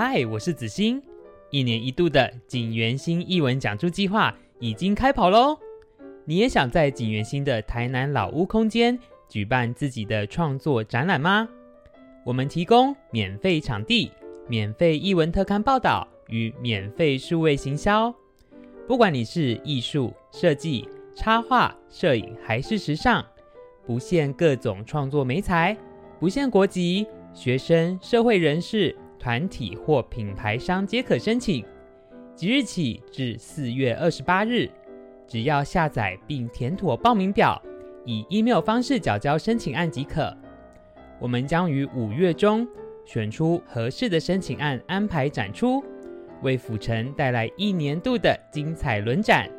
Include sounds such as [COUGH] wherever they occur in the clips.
嗨，我是子欣。一年一度的景源兴艺文讲助计划已经开跑喽！你也想在景源兴的台南老屋空间举办自己的创作展览吗？我们提供免费场地、免费艺文特刊报道与免费数位行销。不管你是艺术设计、插画、摄影还是时尚，不限各种创作媒材，不限国籍，学生、社会人士。团体或品牌商皆可申请，即日起至四月二十八日，只要下载并填妥报名表，以 email 方式缴交申请案即可。我们将于五月中选出合适的申请案安排展出，为府城带来一年度的精彩轮展。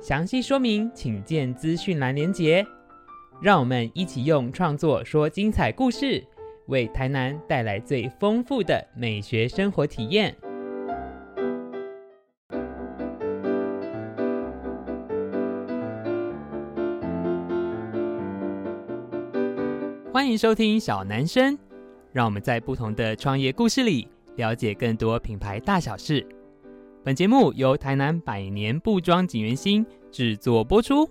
详细说明请见资讯栏连结。让我们一起用创作说精彩故事。为台南带来最丰富的美学生活体验。欢迎收听小男生，让我们在不同的创业故事里了解更多品牌大小事。本节目由台南百年布庄锦源兴制作播出。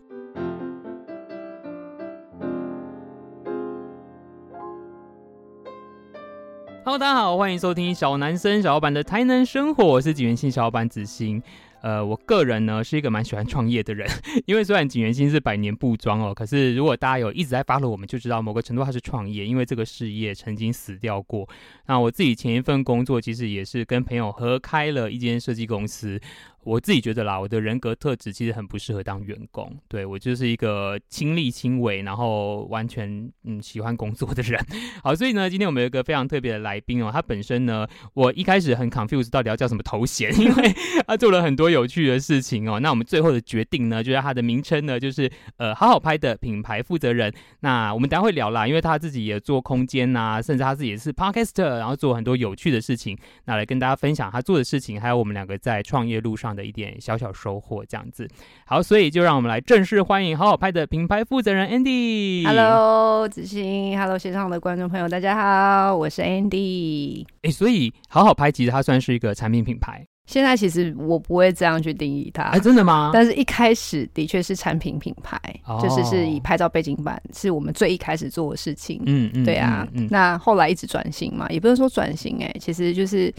Hello，大家好，欢迎收听小男生小老板的台南生活，我是景元新小老板子欣。呃，我个人呢是一个蛮喜欢创业的人，[LAUGHS] 因为虽然景元星是百年布庄哦，可是如果大家有一直在发了我们，就知道某个程度他是创业，因为这个事业曾经死掉过。那我自己前一份工作其实也是跟朋友合开了一间设计公司。我自己觉得啦，我的人格特质其实很不适合当员工。对，我就是一个亲力亲为，然后完全嗯喜欢工作的人。[LAUGHS] 好，所以呢，今天我们有一个非常特别的来宾哦，他本身呢，我一开始很 confused 到底要叫什么头衔，[LAUGHS] 因为他做了很多有趣的事情哦。那我们最后的决定呢，就是他的名称呢，就是呃好好拍的品牌负责人。那我们等下会聊啦，因为他自己也做空间啊，甚至他自己也是 podcaster，然后做很多有趣的事情，那来跟大家分享他做的事情，还有我们两个在创业路上的一点小小收获，这样子好，所以就让我们来正式欢迎好好拍的品牌负责人 Andy。Hello，子欣，Hello，线上的观众朋友，大家好，我是 Andy。哎、欸，所以好好拍其实它算是一个产品品牌。现在其实我不会这样去定义它，哎、欸，真的吗？但是一开始的确是产品品牌，哦、就是是以拍照背景板是我们最一开始做的事情。嗯嗯，对啊。嗯嗯、那后来一直转型嘛，也不能说转型、欸，哎，其实就是。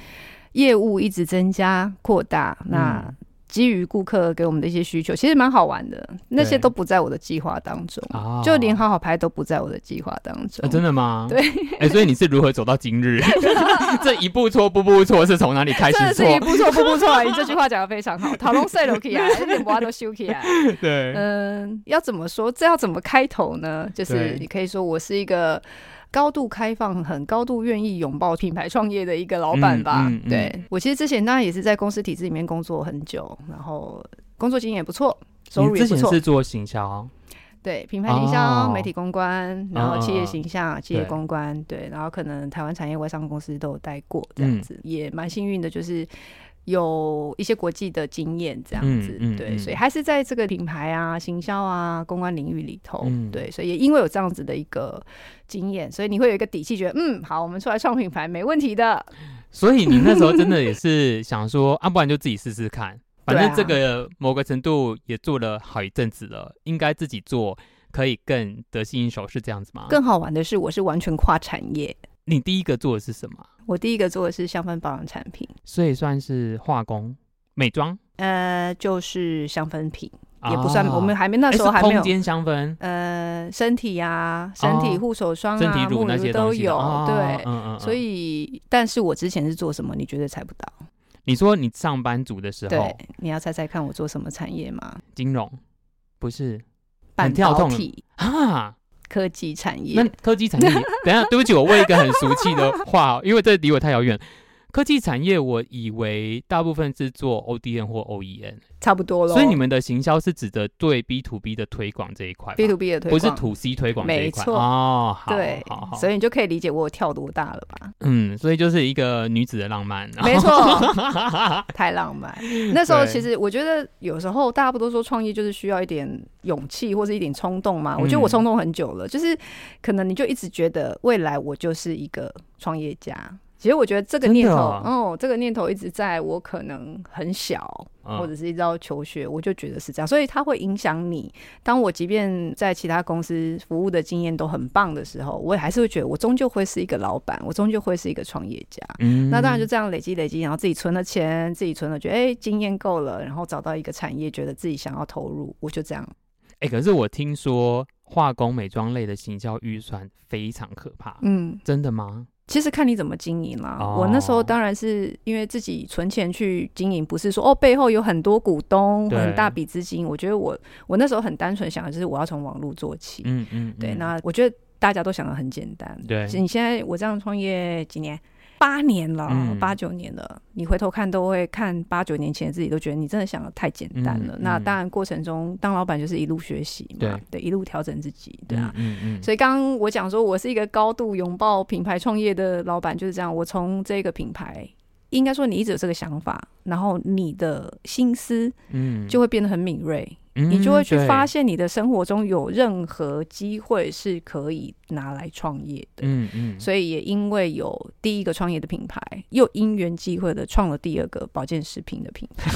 业务一直增加扩大，那基于顾客给我们的一些需求，其实蛮好玩的。那些都不在我的计划当中，就连好好拍都不在我的计划当中。真的吗？[LAUGHS] 对。哎，所以你是如何走到今日？[LAUGHS] 这一步错步步错是从哪里开始错？这是一步错步步错。你这句话讲的非常好。讨论赛罗起来，一点不都修起来。[LAUGHS] 对。嗯，要怎么说？这要怎么开头呢？就是你可以说我是一个。高度开放，很高度愿意拥抱品牌创业的一个老板吧。嗯嗯嗯、对，我其实之前当然也是在公司体制里面工作很久，然后工作经验也不错，收入也不错。之前是做行销，对，品牌营销、哦、媒体公关，然后企业形象、哦、企业公关，对，对，然后可能台湾产业外商公司都有待过，这样子、嗯、也蛮幸运的，就是。有一些国际的经验，这样子，嗯嗯、对，所以还是在这个品牌啊、行销啊、公关领域里头，嗯、对，所以也因为有这样子的一个经验，所以你会有一个底气，觉得嗯，好，我们出来创品牌没问题的。所以你那时候真的也是想说，啊，不然就自己试试看，[LAUGHS] 反正这个某个程度也做了好一阵子了，应该自己做可以更得心应手，是这样子吗？更好玩的是，我是完全跨产业。你第一个做的是什么？我第一个做的是香氛保养产品，所以算是化工、美妆，呃，就是香氛品，哦、也不算。我们还没那时候还没有空间香氛，呃，身体呀，身体护手霜啊，身体乳那些都有。哦、对，所以，但是我之前是做什么？你绝对猜不到。你说你上班族的时候，对，你要猜猜看我做什么产业吗？金融？不是，半导体啊。科技产业，那科技产业，等下，对不起，我问一个很俗气的话，因为这离我太遥远。科技产业，我以为大部分是做 O D N 或 O E N，。差不多了，所以你们的行销是指的对 B to B 的推广这一块，B to B 的推广不是 to C 推广这一块，没错哦。好对，好好，所以你就可以理解我跳多大了吧？嗯，所以就是一个女子的浪漫，没错，[LAUGHS] 太浪漫。那时候其实我觉得有时候大家不都说创业就是需要一点勇气或是一点冲动嘛？我觉得我冲动很久了，就是可能你就一直觉得未来我就是一个创业家。其实我觉得这个念头，哦，哦，这个念头一直在我可能很小，嗯、或者是一直到求学，我就觉得是这样，所以它会影响你。当我即便在其他公司服务的经验都很棒的时候，我也还是会觉得我终究会是一个老板，我终究会是一个创业家。嗯，那当然就这样累积累积，然后自己存了钱，自己存了，觉得哎经验够了，然后找到一个产业，觉得自己想要投入，我就这样。哎、欸，可是我听说化工美妆类的行销预算非常可怕，嗯，真的吗？其实看你怎么经营啦。Oh. 我那时候当然是因为自己存钱去经营，不是说哦背后有很多股东很大笔资金。我觉得我我那时候很单纯想的就是我要从网络做起。嗯嗯，对。那我觉得大家都想的很简单。对，你现在我这样创业几年？八年了，八九年了，嗯，你回头看都会看八九年前的自己，都觉得你真的想的太简单了。嗯、那当然过程中当老板就是一路学习嘛，对，对，一路调整自己，对啊。嗯嗯，所以刚刚我讲说我是一个高度拥抱品牌创业的老板，就是这样。我从这个品牌，应该说你一直有这个想法，然后你的心思，嗯，就会变得很敏锐。你就会去发现，你的生活中有任何机会是可以拿来创业的。嗯嗯，所以也因为有第一个创业的品牌，又因缘际会的创了第二个保健食品的品牌。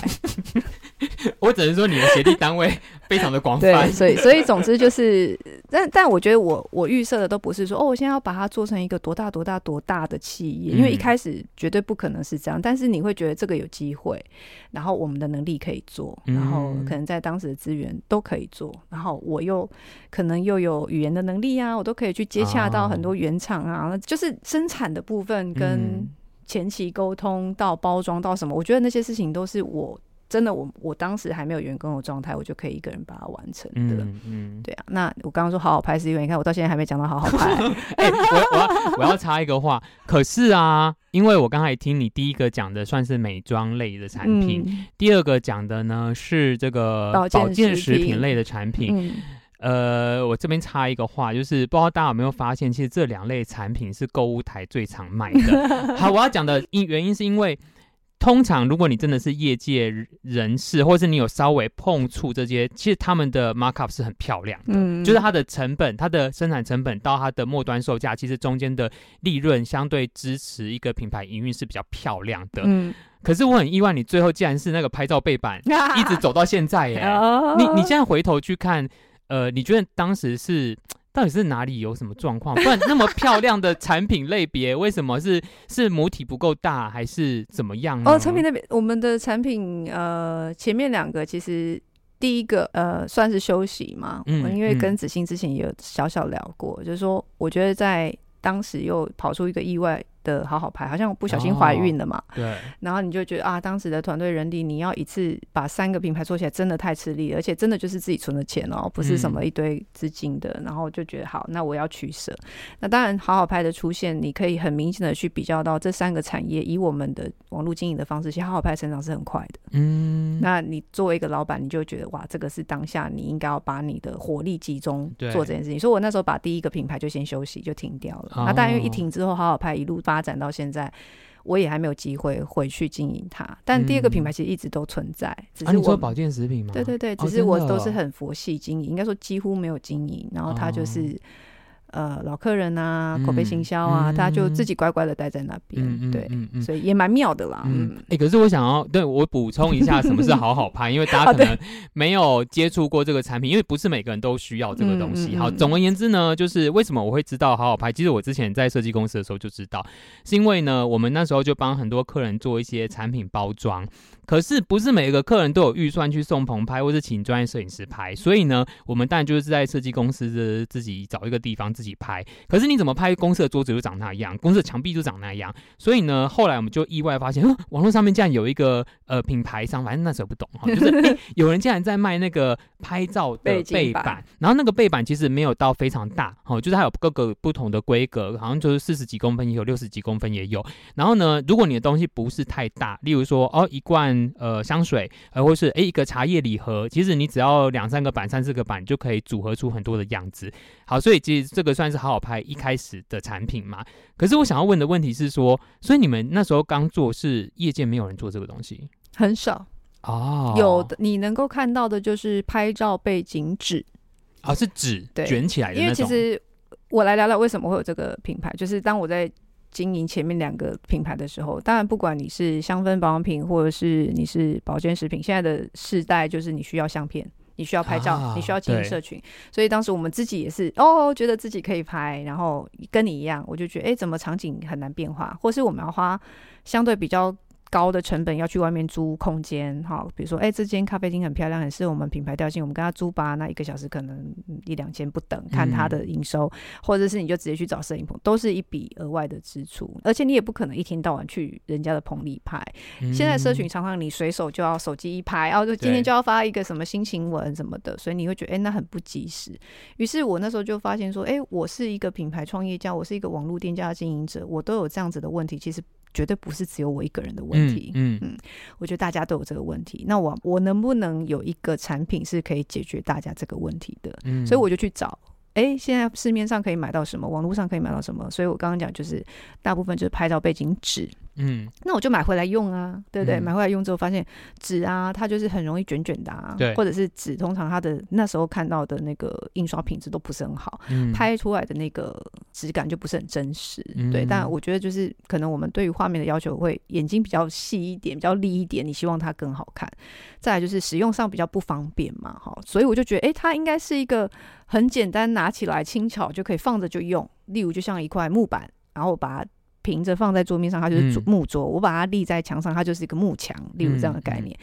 [LAUGHS] 我只能说你的协力单位非常的广泛。对，所以所以总之就是，[LAUGHS] 但但我觉得我我预设的都不是说哦，我现在要把它做成一个多大多大多大的企业，因为一开始绝对不可能是这样。但是你会觉得这个有机会，然后我们的能力可以做，然后可能在当时的。资源都可以做，然后我又可能又有语言的能力啊，我都可以去接洽到很多原厂啊，哦、就是生产的部分跟前期沟通到包装到什么，我觉得那些事情都是我。真的我，我我当时还没有员工的状态，我就可以一个人把它完成的。嗯，嗯对啊。那我刚刚说好好拍，是因为你看我到现在还没讲到好好拍。[LAUGHS] 哎、欸，我我要我要插一个话，可是啊，因为我刚才听你第一个讲的算是美妆类的产品，嗯、第二个讲的呢是这个保健食品类的产品。嗯、呃，我这边插一个话，就是不知道大家有没有发现，其实这两类产品是购物台最常卖的。[LAUGHS] 好，我要讲的因原因是因为。通常，如果你真的是业界人士，或是你有稍微碰触这些，其实他们的 markup 是很漂亮的，嗯，就是它的成本、它的生产成本到它的末端售价，其实中间的利润相对支持一个品牌营运是比较漂亮的。嗯，可是我很意外，你最后竟然是那个拍照背板，[LAUGHS] 一直走到现在耶。你你现在回头去看，呃，你觉得当时是？到底是哪里有什么状况？不然那么漂亮的产品类别，[LAUGHS] 为什么是是母体不够大，还是怎么样呢？哦，产品那边，我们的产品呃，前面两个其实第一个呃算是休息嘛，嗯，因为跟子欣之前也有小小聊过，嗯，就是说我觉得在当时又跑出一个意外。的好好拍，好像不小心怀孕了嘛？哦、对。然后你就觉得啊，当时的团队人力，你要一次把三个品牌做起来，真的太吃力了，而且真的就是自己存的钱哦，不是什么一堆资金的。嗯、然后就觉得好，那我要取舍。那当然，好好拍的出现，你可以很明显的去比较到这三个产业，以我们的网络经营的方式，其实好好拍成长是很快的。嗯。那你作为一个老板，你就觉得哇，这个是当下你应该要把你的火力集中做这件事情。所以我那时候把第一个品牌就先休息，就停掉了。哦、那当然，因为一停之后，好好拍一路发展到现在，我也还没有机会回去经营它。但第二个品牌其实一直都存在，嗯、只是我、保健食品吗？对对对，只是我都是很佛系经营，哦、应该说几乎没有经营。然后它就是。哦呃，老客人啊，口碑行销啊，他、嗯、就自己乖乖的待在那边，嗯、对，所以也蛮妙的啦。嗯，可是我想要对我补充一下，什么是好好拍？因为大家 [LAUGHS] 可能没有接触过这个产品，因为不是每个人都需要这个东西。好，总而言之呢，就是为什么我会知道好好拍？其实我之前在设计公司的时候就知道，是因为呢，我们那时候就帮很多客人做一些产品包装。可是不是每个客人都有预算去送棚拍，或是请专业摄影师拍，所以呢，我们当然就是在设计公司的自己找一个地方自己拍。可是你怎么拍？公司的桌子就长那样，公司的墙壁就长那样。所以呢，后来我们就意外发现，呃、[LAUGHS] 网络上面竟然有一个呃品牌商，反正那时候不懂哈，就是、[LAUGHS] 欸、有人竟然在卖那个拍照的背板，板然后那个背板其实没有到非常大，哦，就是它有各个不同的规格，好像就是四十几公分也有，六十几公分也有。然后呢，如果你的东西不是太大，例如说哦一罐。呃，香水，呃，或是诶一个茶叶礼盒，其实你只要两三个板、三四个板就可以组合出很多的样子。好，所以其实这个算是好好拍一开始的产品嘛。可是我想要问的问题是说，所以你们那时候刚做，是业界没有人做这个东西，很少哦。有的你能够看到的就是拍照背景纸，啊，是纸对卷起来的。因为其实我来聊聊为什么会有这个品牌，就是当我在。经营前面两个品牌的时候，当然不管你是香氛保养品，或者是你是保健食品，现在的世代就是你需要相片。你需要拍照，啊、你需要经营社群，所以当时我们自己也是哦，觉得自己可以拍，然后跟你一样，我就觉得哎，怎么场景很难变化，或是我们要花相对比较。高的成本要去外面租空间，哈，比如说，哎、欸，这间咖啡厅很漂亮，很适合我们品牌调性，我们跟他租吧，那一个小时可能一两千不等，看他的营收，嗯、或者是你就直接去找摄影棚，都是一笔额外的支出，而且你也不可能一天到晚去人家的棚里拍。嗯、现在社群常常你随手就要手机一拍，然后就今天就要发一个什么心情文什么的，所以你会觉得，哎、欸，那很不及时。于是我那时候就发现说，哎、欸，我是一个品牌创业家，我是一个网络店家的经营者，我都有这样子的问题，其实。绝对不是只有我一个人的问题，嗯嗯，嗯，我觉得大家都有这个问题。那我我能不能有一个产品是可以解决大家这个问题的？嗯，所以我就去找。哎，现在市面上可以买到什么？网络上可以买到什么？所以我刚刚讲就是大部分就是拍照背景纸，嗯，那我就买回来用啊，对不对？嗯、买回来用之后发现纸啊，它就是很容易卷卷的啊，对，或者是纸通常它的那时候看到的那个印刷品质都不是很好，嗯，拍出来的那个质感就不是很真实，嗯、对。但我觉得就是可能我们对于画面的要求会眼睛比较细一点，比较利一点，你希望它更好看。再来就是使用上比较不方便嘛，哈，所以我就觉得，哎，它应该是一个。很简单，拿起来轻巧就可以放着就用。例如，就像一块木板，然后我把它平着放在桌面上，它就是木桌；嗯、我把它立在墙上，它就是一个木墙。例如这样的概念。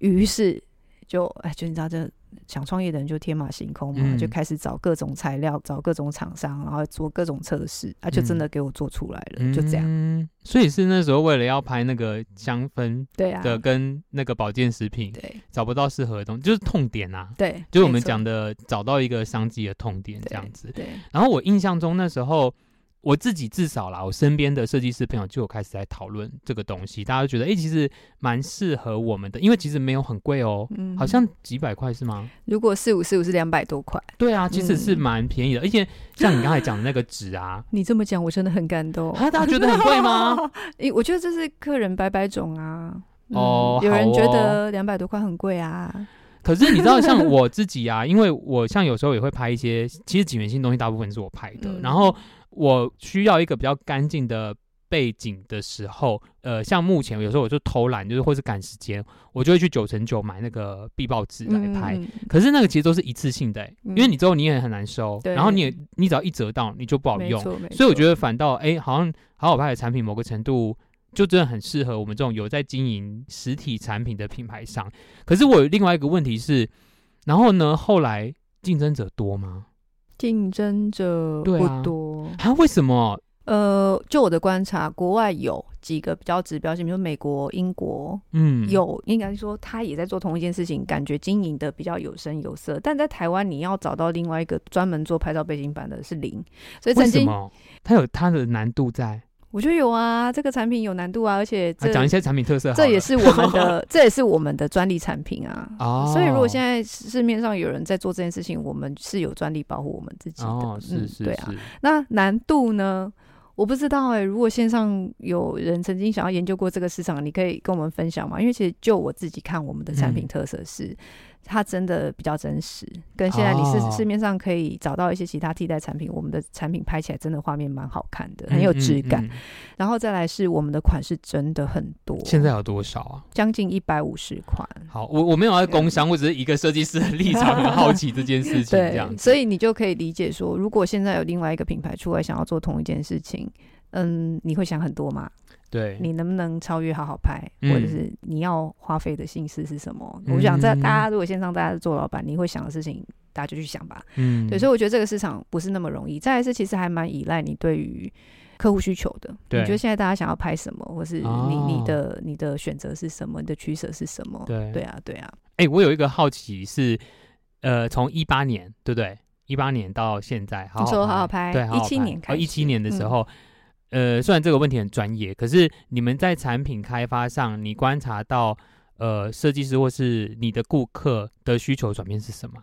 于、嗯、是就哎，就你知道这。想创业的人就天马行空嘛，嗯、就开始找各种材料，找各种厂商，然后做各种测试，啊，就真的给我做出来了，嗯、就这样。所以是那时候为了要拍那个香氛，对啊，的跟那个保健食品，对，找不到适合的东西，就是痛点啊，对，就是我们讲的找到一个商机的痛点这样子。对，对然后我印象中那时候。我自己至少啦，我身边的设计师朋友就有开始在讨论这个东西，大家都觉得，哎、欸，其实蛮适合我们的，因为其实没有很贵哦、喔，嗯，好像几百块是吗？如果四五四五是两百多块，对啊，其实是蛮便宜的，嗯、而且像你刚才讲的那个纸啊，[LAUGHS] 你这么讲，我真的很感动。啊，大家觉得很贵吗？我觉得这是客人百百种啊，嗯、哦，有人觉得两百多块很贵啊。可是你知道，像我自己啊，因为我像有时候也会拍一些，其实几元性东西大部分是我拍的，嗯、然后。我需要一个比较干净的背景的时候，呃，像目前有时候我就偷懒，就是或是赶时间，我就会去九成九买那个壁报纸来拍。嗯、可是那个其实都是一次性的、欸，嗯、因为你之后你也很难收，然后你也你只要一折到，你就不好用。所以我觉得反倒哎、欸，好像好好拍的产品，某个程度就真的很适合我们这种有在经营实体产品的品牌商。可是我有另外一个问题是，然后呢，后来竞争者多吗？竞争者不多啊？为什么？呃，就我的观察，国外有几个比较指标性，比如美国、英国，嗯，有应该说他也在做同一件事情，感觉经营的比较有声有色。但在台湾，你要找到另外一个专门做拍照背景板的是零，所以曾经为什么？它有他的难度在。我觉得有啊，这个产品有难度啊，而且讲一些产品特色，这也是我们的，[LAUGHS] 这也是我们的专利产品啊。哦，所以如果现在市面上有人在做这件事情，我们是有专利保护我们自己的。哦，是是是，对啊。那难度呢？我不知道哎。如果线上有人曾经想要研究过这个市场，你可以跟我们分享吗？因为其实就我自己看，我们的产品特色是。它真的比较真实，跟现在你是市面上可以找到一些其他替代产品，哦、我们的产品拍起来真的画面蛮好看的，很有质感。嗯嗯嗯、然后再来是我们的款式真的很多，现在有多少啊？将近一百五十款。好，我我没有在工商，我只是一个设计师的立场，很好奇这件事情。这样子，所以你就可以理解说，如果现在有另外一个品牌出来想要做同一件事情，嗯，你会想很多吗？对，你能不能超越好好拍，嗯、或者是你要花费的心思是什么？嗯、我想在大家如果线上大家是做老板，你会想的事情，大家就去想吧。嗯，对，所以我觉得这个市场不是那么容易。再来是其实还蛮依赖你对于客户需求的。对，你觉得现在大家想要拍什么，或是你、哦、你的你的选择是什么？你的取舍是什么？对，对啊，对啊。哎、欸，我有一个好奇是，呃，从一八年对不对？一八年到现在，好好说好好拍，对，一七年开始，一七年的时候。嗯呃，虽然这个问题很专业，可是你们在产品开发上，你观察到呃，设计师或是你的顾客的需求转变是什么？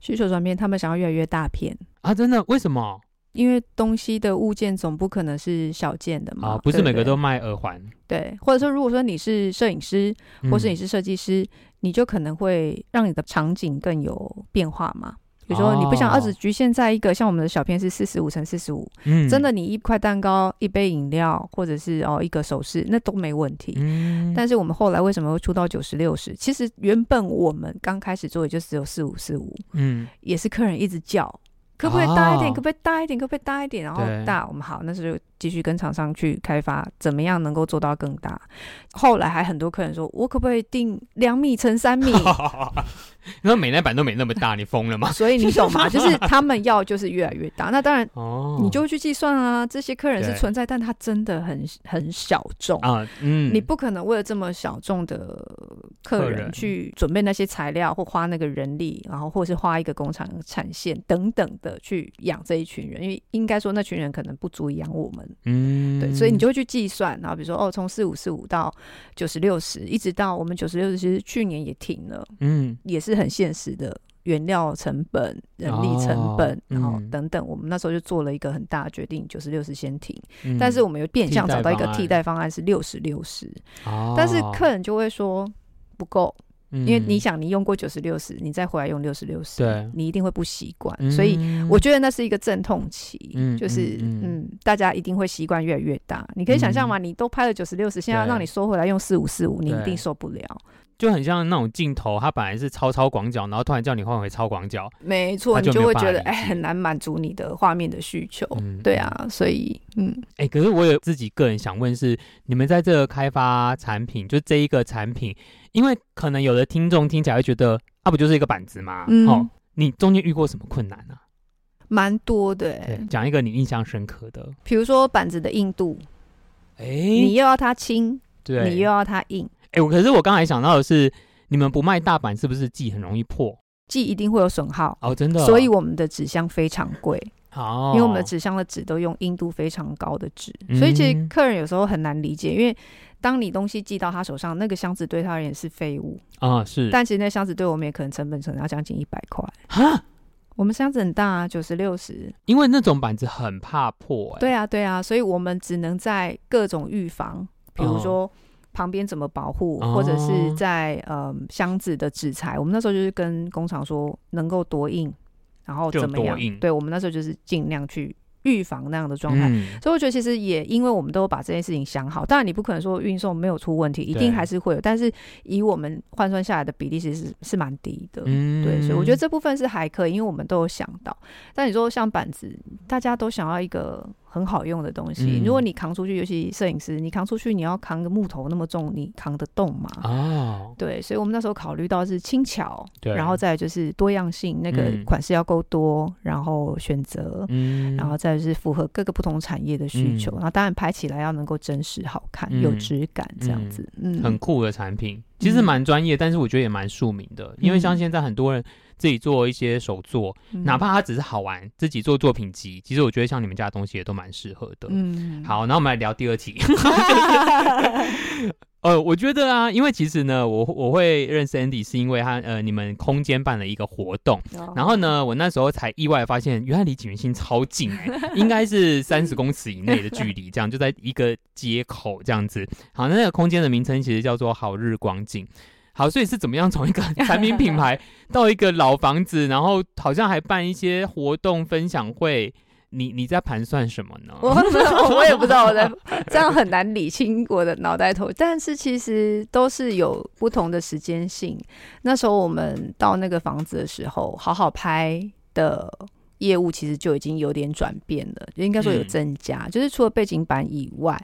需求转变，他们想要越来越大片啊！真的？为什么？因为东西的物件总不可能是小件的嘛，啊，不是每个都卖耳环。对，或者说，如果说你是摄影师，或是你是设计师，嗯、你就可能会让你的场景更有变化嘛。比如说你不想要只局限在一个，像我们的小片是四十五乘四十五，嗯，真的你一块蛋糕、一杯饮料，或者是哦一个首饰，那都没问题。嗯，但是我们后来为什么会出到九十六十？其实原本我们刚开始做也就只有四五四五，嗯，也是客人一直叫，可不可以大一点？可不可以大一点？可不可以大一点？然后大，我们好，那时候就继续跟厂商去开发，怎么样能够做到更大？后来还很多客人说，我可不可以定两米乘三米？[LAUGHS] 那美耐板都没那么大，你疯了吗？所以你懂吗？就是他们要就是越来越大。那当然，哦，你就会去计算啊。这些客人是存在，但他真的很很小众啊。嗯，你不可能为了这么小众的客人去准备那些材料，或花那个人力，然后或是花一个工厂产线等等的去养这一群人，因为应该说那群人可能不足以养我们。嗯，对，所以你就会去计算。然后比如说，哦，从四五四五到九十六十，一直到我们九十六十，其实去年也停了。嗯，也是。是很现实的原料成本、人力成本，哦、然后等等，我们那时候就做了一个很大的决定，九十六十先停。嗯、但是我们有变相找到一个替代方案，是六十六十。但是客人就会说不够，嗯、因为你想，你用过九十六十，你再回来用六十六十，对，你一定会不习惯。嗯、所以我觉得那是一个阵痛期，嗯、就是嗯，嗯，大家一定会习惯越来越大。你可以想象吗？你都拍了九十六十，现在要让你收回来用四五四五，你一定受不了。就很像那种镜头，它本来是超超广角，然后突然叫你换回超广角，没错，你就会觉得哎、欸，很难满足你的画面的需求。嗯、对啊，所以嗯，哎、欸，可是我有自己个人想问是，你们在这个开发产品，就这一个产品，因为可能有的听众听起来会觉得，啊，不就是一个板子吗？嗯、哦，你中间遇过什么困难呢、啊？蛮多的、欸，讲一个你印象深刻的，比如说板子的硬度，哎、欸，你又要它轻，对，你又要它硬。哎，可是我刚才想到的是，你们不卖大板，是不是寄很容易破？寄一定会有损耗哦，真的、哦。所以我们的纸箱非常贵，哦，因为我们的纸箱的纸都用硬度非常高的纸，嗯、所以其实客人有时候很难理解，因为当你东西寄到他手上，那个箱子对他而言是废物啊，是。但其实那箱子对我们也可能成本可能要将近一百块哈，我们箱子很大啊，九十六十，因为那种板子很怕破、欸，对啊，对啊，所以我们只能在各种预防，比如说。哦旁边怎么保护，或者是在呃箱子的纸材，我们那时候就是跟工厂说能够多印，然后怎么样？对，我们那时候就是尽量去预防那样的状态。嗯、所以我觉得其实也因为我们都把这件事情想好，当然你不可能说运送没有出问题，一定还是会有，但是以我们换算下来的比例其实是是蛮低的。嗯、对，所以我觉得这部分是还可以，因为我们都有想到。但你说像板子，大家都想要一个。很好用的东西，嗯、如果你扛出去，尤其摄影师，你扛出去，你要扛个木头那么重，你扛得动吗？哦，对，所以我们那时候考虑到是轻巧，对，然后再就是多样性，那个款式要够多，嗯、然后选择，嗯，然后再就是符合各个不同产业的需求，嗯、然后当然拍起来要能够真实好看，嗯、有质感这样子，嗯，嗯。很酷的产品，其实蛮专业，嗯、但是我觉得也蛮庶民的，因为像现在很多人。自己做一些手作，嗯、哪怕它只是好玩，自己做作品集，其实我觉得像你们家的东西也都蛮适合的。嗯，好，那我们来聊第二题。[LAUGHS] 呃，我觉得啊，因为其实呢，我我会认识 Andy 是因为他呃，你们空间办了一个活动，哦、然后呢，我那时候才意外发现，原来离景元星超近哎、欸，[LAUGHS] 应该是三十公尺以内的距离，这样就在一个街口这样子。好，那那个空间的名称其实叫做好日光景。好，所以是怎么样从一个 [LAUGHS] 产品品牌到一个老房子，然后好像还办一些活动分享会？你你在盘算什么呢？[LAUGHS] 我我也不知道，我在 [LAUGHS] 这样很难理清我的脑袋头。但是其实都是有不同的时间性。那时候我们到那个房子的时候，好好拍的业务其实就已经有点转变了，就应该说有增加。嗯、就是除了背景板以外，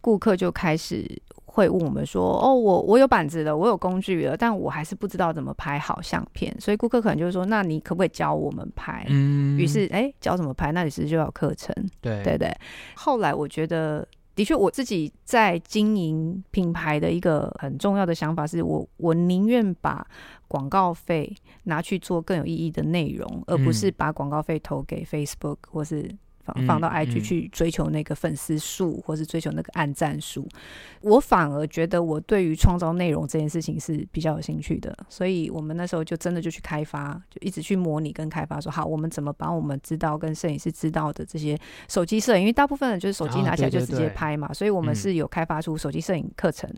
顾客就开始。会问我们说：“哦，我我有板子了，我有工具了，但我还是不知道怎么拍好相片。所以顾客可能就是说，那你可不可以教我们拍？嗯，于是哎，教怎么拍？那你是不是就要课程？对对对。后来我觉得，的确，我自己在经营品牌的一个很重要的想法是我我宁愿把广告费拿去做更有意义的内容，而不是把广告费投给 Facebook 或是。放放到 IG 去追求那个粉丝数，或是追求那个按赞数，我反而觉得我对于创造内容这件事情是比较有兴趣的，所以我们那时候就真的就去开发，就一直去模拟跟开发，说好我们怎么把我们知道跟摄影师知道的这些手机摄影，因为大部分人就是手机拿起来就直接拍嘛，所以我们是有开发出手机摄影课程，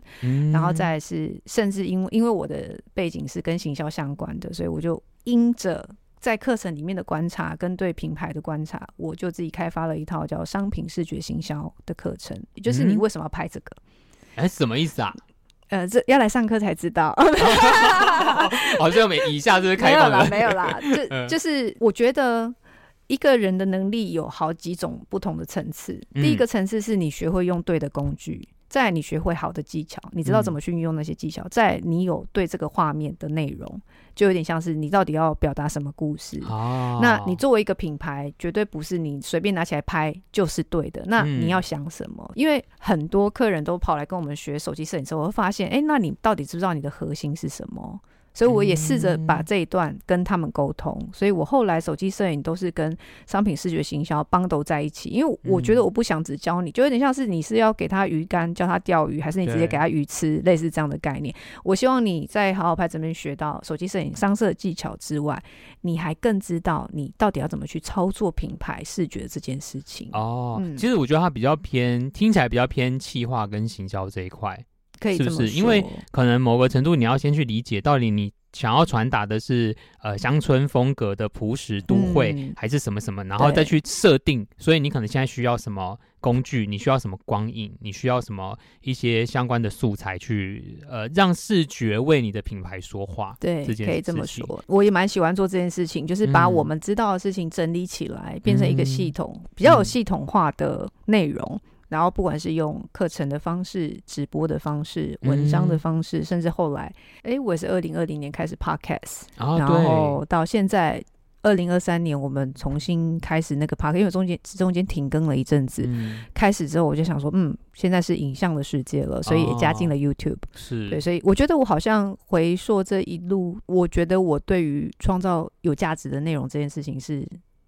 然后再是甚至因为因为我的背景是跟行销相关的，所以我就因着。在课程里面的观察跟对品牌的观察，我就自己开发了一套叫商品视觉行销的课程，也就是你为什么要拍这个？哎、嗯，什么意思啊？呃，这要来上课才知道。好像没以下就是开放的，没有啦，没有啦，就 [LAUGHS] 就是我觉得。一个人的能力有好几种不同的层次。第一个层次是你学会用对的工具，嗯、再来你学会好的技巧，你知道怎么去运用那些技巧，嗯、你有对这个画面的内容，就有点像是你到底要表达什么故事。哦、那你作为一个品牌，绝对不是你随便拿起来拍就是对的。那你要想什么？嗯、因为很多客人都跑来跟我们学手机摄影师，我会发现，哎，那你到底知不知道你的核心是什么？所以我也试着把这一段跟他们沟通，嗯、所以我后来手机摄影都是跟商品视觉行销 bundle 在一起，因为我觉得我不想只教你，就有点像是你是要给他鱼竿教他钓鱼，还是你直接给他鱼吃，类似这样的概念。我希望你在好好拍这边学到手机摄影上色技巧之外，你还更知道你到底要怎么去操作品牌视觉这件事情。哦，嗯、其实我觉得它比较偏，听起来比较偏企划跟行销这一块。可以是不是？因为可能某个程度，你要先去理解到底你想要传达的是呃乡村风格的朴实都会，嗯、还是什么什么，然后再去设定。所以你可能现在需要什么工具，你需要什么光影，你需要什么一些相关的素材去呃让视觉为你的品牌说话。对，可以这么说。我也蛮喜欢做这件事情，就是把我们知道的事情整理起来，嗯、变成一个系统，比较有系统化的内容。嗯然后不管是用课程的方式、直播的方式、文章的方式，嗯、甚至后来，哎，我也是二零二零年开始 podcast，、哦、然后到现在二零二三年，我们重新开始那个 podcast，因为中间中间停更了一阵子，嗯、开始之后我就想说，嗯，现在是影像的世界了，所以也加进了 YouTube，、哦、是。对，所以我觉得我好像回溯这一路，我觉得我对于创造有价值的内容这件事情是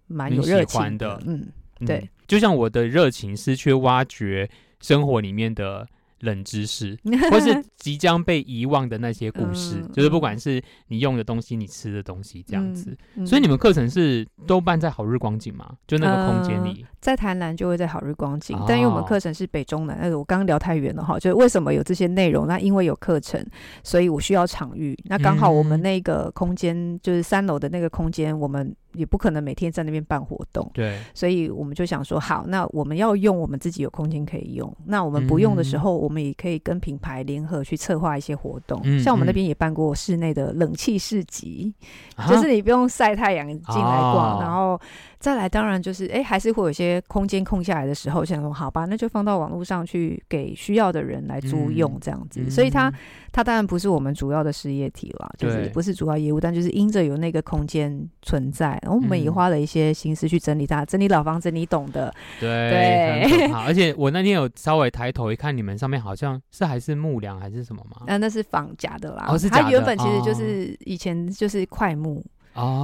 蛮有热情的，嗯。对、嗯，就像我的热情是去挖掘生活里面的冷知识，或是 [LAUGHS] 即将被遗忘的那些故事，嗯、就是不管是你用的东西、你吃的东西这样子。所以你们课程是都办在好日光景吗？就那个空间里，呃、在台南就会在好日光景，哦、但因为我们课程是北中南，那个我刚刚聊太远了哈。就是为什么有这些内容？那因为有课程，所以我需要场域。那刚好我们那个空间就是三楼的那个空间，我们。也不可能每天在那边办活动，对，所以我们就想说，好，那我们要用我们自己有空间可以用，那我们不用的时候，我们也可以跟品牌联合去策划一些活动。嗯、像我们那边也办过室内的冷气市集，嗯、就是你不用晒太阳进来逛，啊、然后。再来，当然就是，哎，还是会有一些空间空下来的时候，想说，好吧，那就放到网络上去给需要的人来租用，这样子。嗯、所以它，它当然不是我们主要的事业体了，就是不是主要业务，但就是因着有那个空间存在，然后我们也花了一些心思去整理它，嗯、整理老房子，你懂的。对对。[LAUGHS] 而且我那天有稍微抬头一看，你们上面好像是还是木梁还是什么吗？那、啊、那是仿假的啦，哦、是假的，它原本其实就是以前就是快木。哦，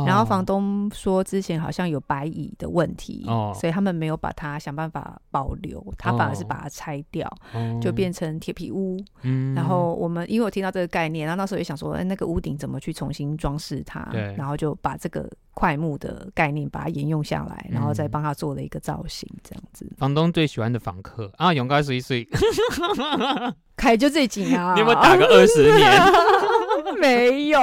然后房东说之前好像有白蚁的问题，哦，所以他们没有把它想办法保留，他反而是把它拆掉，哦，就变成铁皮屋。嗯，然后我们因为我听到这个概念，然后那时候也想说，哎，那个屋顶怎么去重新装饰它？对，然后就把这个块木的概念把它沿用下来，然后再帮他做了一个造型，这样子。房东最喜欢的房客啊，勇哥睡一睡，[LAUGHS] 凯就最紧啊，[LAUGHS] 你有没有打个二十年？[LAUGHS] [LAUGHS] 没有，